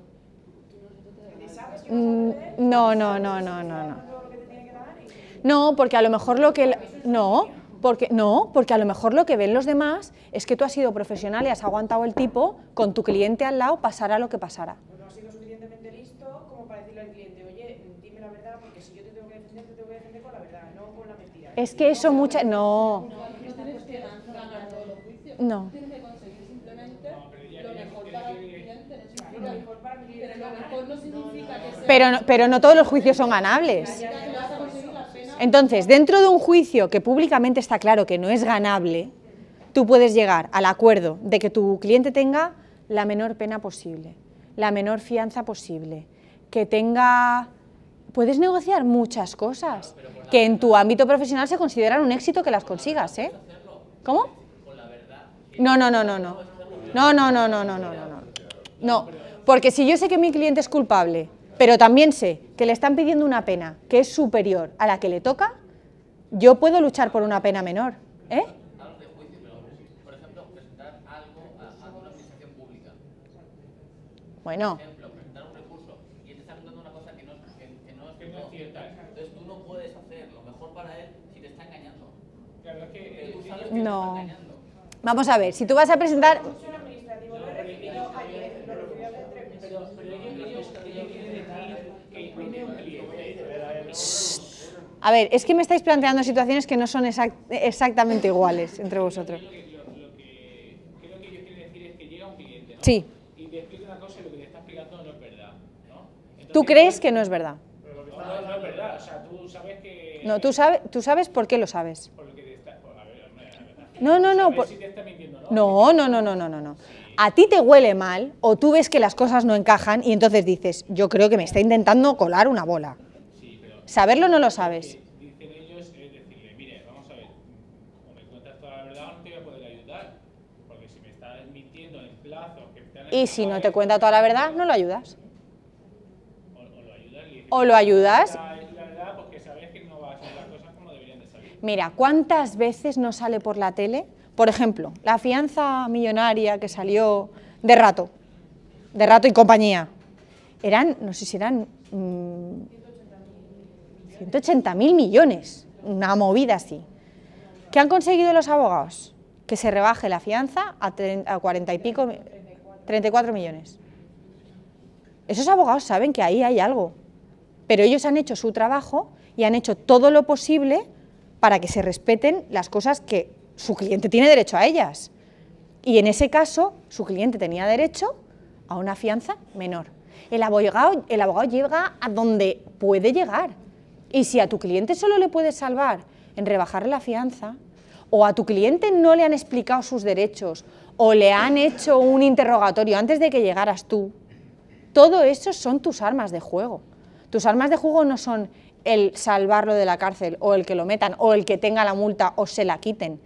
Que sabes que Mm, vas a perder, No, no, no, no, no, no. todo lo que te tiene que dar y... No, porque a lo mejor lo que no, porque no, porque a lo mejor lo que ven los demás es que tú has sido profesional y has aguantado el tipo con tu cliente al lado pasara lo que pasara. Pues no has sido suficientemente listo como para decirle al cliente, oye, dime la verdad, porque si yo te tengo que defender, te tengo que defender con la verdad, no con la mentira. Es que eso mucha no, No tienes que ganar todos los juicios. No. Pero no, pero no todos los juicios son ganables. Entonces, dentro de un juicio que públicamente está claro que no es ganable, tú puedes llegar al acuerdo de que tu cliente tenga la menor pena posible, la menor fianza posible, que tenga... Puedes negociar muchas cosas que en tu ámbito profesional se consideran un éxito que las consigas, ¿eh? ¿Cómo? No, no, no, no. No, no, no, no, no, no, no, no. No, porque si yo sé que mi cliente es culpable, pero también sé que le están pidiendo una pena que es superior a la que le toca, yo puedo luchar por una pena menor, ¿eh? Hablo de juicio, pero, por ejemplo, presentar algo a, a A ver, es que me estáis planteando situaciones que no son exact- exactamente iguales entre vosotros. Lo que, lo, lo que creo que ellos quieren decir es que llega un cliente, ¿no? Sí. Y te explica una cosa y lo que te está explicando no es verdad, ¿no? Entonces, ¿Tú crees que no es verdad? No, no, no es verdad, o sea, tú sabes que... No, tú sabes, tú sabes por qué lo sabes. Por lo que te está... por- a ver, hombre, a ver, No, no, no. por- si te está mintiendo, ¿no? No, no, no, no, no, no, no. A ti te huele mal o tú ves que las cosas no encajan y entonces dices, yo creo que me está intentando colar una bola. Saberlo no lo sabes. dicen ellos es decirle, mire, vamos a ver, o me cuentas toda la verdad no te voy a poder ayudar. Porque si me estás mintiendo en plazos que te han Y si no te cuenta toda la verdad, no lo ayudas. O, o lo ayudas y O lo ayudas. "La- es la verdad porque sabes que no va a ser las cosas como deberían de salir. Mira, ¿cuántas veces no sale por la tele? Por ejemplo, la fianza millonaria que salió de rato, de rato y compañía. Eran, no sé si eran mm, 180 mil millones, una movida así. ¿Qué han conseguido los abogados? Que se rebaje la fianza a, a 40 y pico, mi- 34 millones. Esos abogados saben que ahí hay algo, pero ellos han hecho su trabajo y han hecho todo lo posible para que se respeten las cosas que su cliente tiene derecho a ellas. Y en ese caso, su cliente tenía derecho a una fianza menor. El abogado, el abogado llega a donde puede llegar. Y si a tu cliente solo le puedes salvar en rebajarle la fianza, o a tu cliente no le han explicado sus derechos, o le han hecho un interrogatorio antes de que llegaras tú, todo eso son tus armas de juego. Tus armas de juego no son el salvarlo de la cárcel, o el que lo metan, o el que tenga la multa o se la quiten.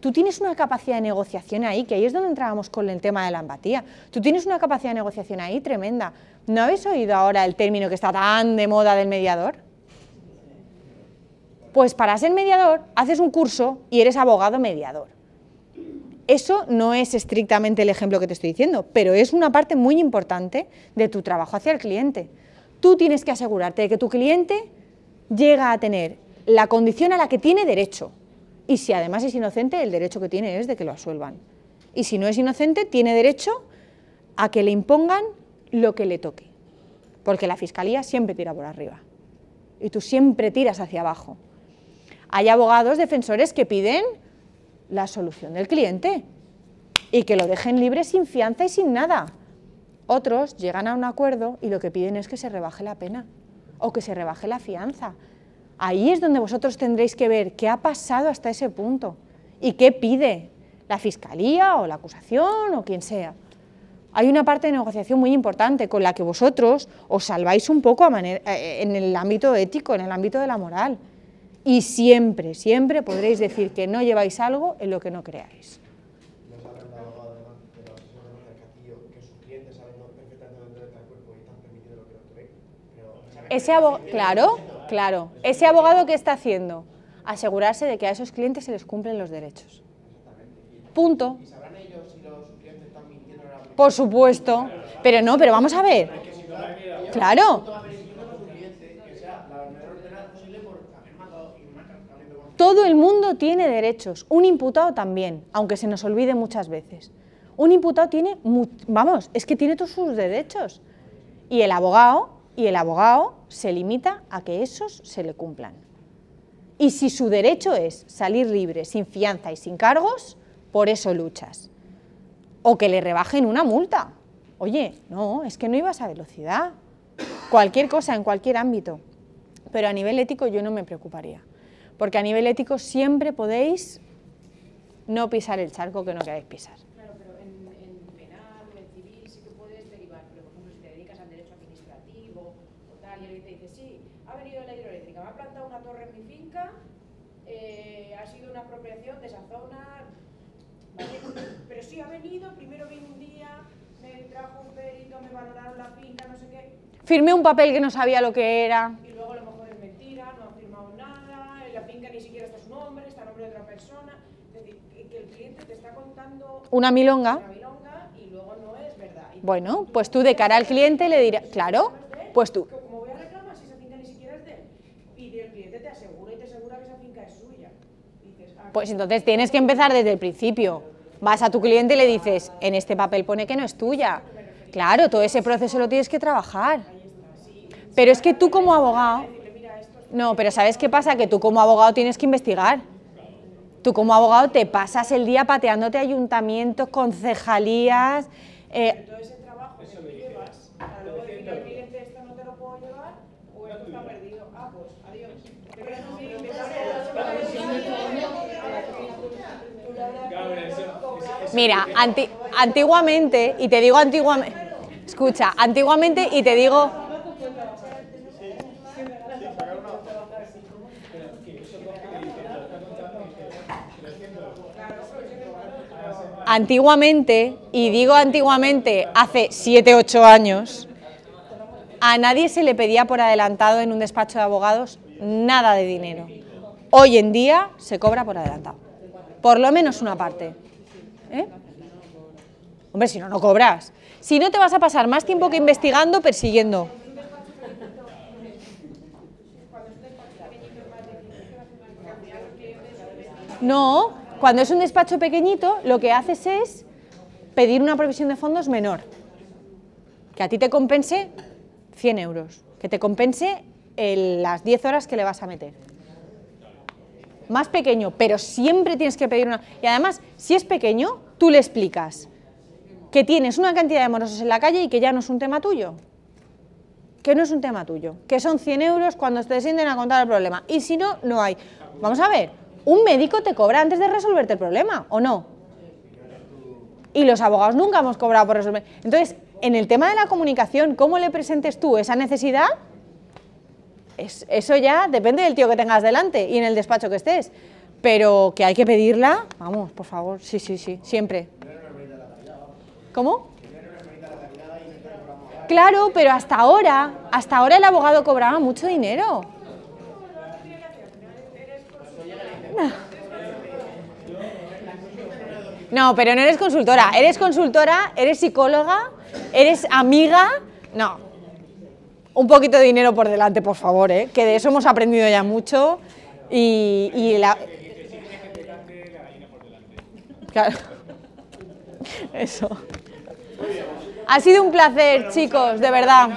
Tú tienes una capacidad de negociación ahí, que ahí es donde entrábamos con el tema de la empatía. Tú tienes una capacidad de negociación ahí tremenda. ¿No habéis oído ahora el término que está tan de moda del mediador? Pues para ser mediador haces un curso y eres abogado mediador. Eso no es estrictamente el ejemplo que te estoy diciendo, pero es una parte muy importante de tu trabajo hacia el cliente. Tú tienes que asegurarte de que tu cliente llega a tener la condición a la que tiene derecho. Y si además es inocente, el derecho que tiene es de que lo asuelvan. Y si no es inocente, tiene derecho a que le impongan lo que le toque. Porque la fiscalía siempre tira por arriba. Y tú siempre tiras hacia abajo. Hay abogados defensores que piden la solución del cliente y que lo dejen libre sin fianza y sin nada. Otros llegan a un acuerdo y lo que piden es que se rebaje la pena o que se rebaje la fianza. Ahí es donde vosotros tendréis que ver qué ha pasado hasta ese punto y qué pide la fiscalía o la acusación o quien sea. Hay una parte de negociación muy importante con la que vosotros os salváis un poco eh, en el ámbito ético, en el ámbito de la moral y siempre, siempre podréis decir que no lleváis algo en lo que no creáis. Ese abogado, claro, claro. Ese abogado que está haciendo, asegurarse de que a esos clientes se les cumplen los derechos. Punto. Por supuesto. Pero no, pero vamos a ver. Claro. Todo el mundo tiene derechos, un imputado también, aunque se nos olvide muchas veces. Un imputado tiene, vamos, es que tiene todos sus derechos. Y el abogado, y el abogado se limita a que esos se le cumplan. Y si su derecho es salir libre, sin fianza y sin cargos, por eso luchas. O que le rebajen una multa. Oye, no, es que no ibas a velocidad. Cualquier cosa en cualquier ámbito. Pero a nivel ético yo no me preocuparía porque a nivel ético siempre podéis no pisar el charco que no queráis pisar. Claro, pero en, en penal, en civil sí que puedes derivar, pero por ejemplo si te dedicas al derecho administrativo o tal, y alguien te dice, sí, ha venido la hidroeléctrica, me ha plantado una torre en mi finca, eh, ha sido una apropiación de esa zona, pero sí ha venido, primero vino un día, me trajo un perito, me valoraron la finca, no sé qué. Firmé un papel que no sabía lo que era. Y luego a lo mejor es mentira, no ha firmado nada, la finca ni siquiera está su nombre, está a nombre de otra persona. Es decir, que el cliente te está contando una milonga, una milonga y luego no es verdad. Y bueno, pues tú de cara al cliente le dirás, claro, pues tú. Como voy a reclamar si esa finca ni siquiera es de él? Y el cliente te asegura y te asegura que esa finca es suya. Dices, ah, Pues entonces tienes que empezar desde el principio. Vas a tu cliente y le dices, en este papel pone que no es tuya. Claro, todo ese proceso lo tienes que trabajar. Pero es que tú como abogado... No, pero ¿sabes qué pasa? Que tú como abogado tienes que investigar. Tú como abogado te pasas el día pateándote ayuntamientos, concejalías... eh, todo ese trabajo que tú llevas para luego decirle al cliente esto no te lo puedo llevar o esto está perdido. Ah, pues adiós. Mira, anti- antiguamente, y te digo antiguamente, escucha, antiguamente y te digo, antiguamente, y digo antiguamente, hace 7, 8 años, a nadie se le pedía por adelantado en un despacho de abogados nada de dinero. Hoy en día se cobra por adelantado, por lo menos una parte. ¿Eh? Hombre, si no, no cobras. Si no, te vas a pasar más tiempo que investigando, persiguiendo. No, cuando es un despacho pequeñito, lo que haces es pedir una provisión de fondos menor. Que a ti te compense 100 euros. Que te compense el- las 10 horas que le vas a meter. Más pequeño, pero siempre tienes que pedir una... Y además, si es pequeño, tú le explicas que tienes una cantidad de morosos en la calle y que ya no es un tema tuyo. que no es un tema tuyo, que son 100 euros cuando te sienten a contar el problema. Y si no, no hay. Vamos a ver, un médico te cobra antes de resolverte el problema, ¿o no? Y los abogados nunca hemos cobrado por resolver. Entonces, en el tema de la comunicación, ¿cómo le presentes tú esa necesidad? Es- eso ya depende del tío que tengas delante y en el despacho que estés. Pero que hay que pedirla, vamos, por favor, sí, sí, sí, siempre. ¿Cómo? Claro, pero hasta ahora, hasta ahora el abogado cobraba mucho dinero. No, pero no eres consultora. Eres consultora, eres psicóloga, eres amiga. No. Un poquito de dinero por delante, por favor, ¿eh? que de eso hemos aprendido ya mucho. Y, la... Claro. Eso. Ha sido un placer, chicos, de verdad.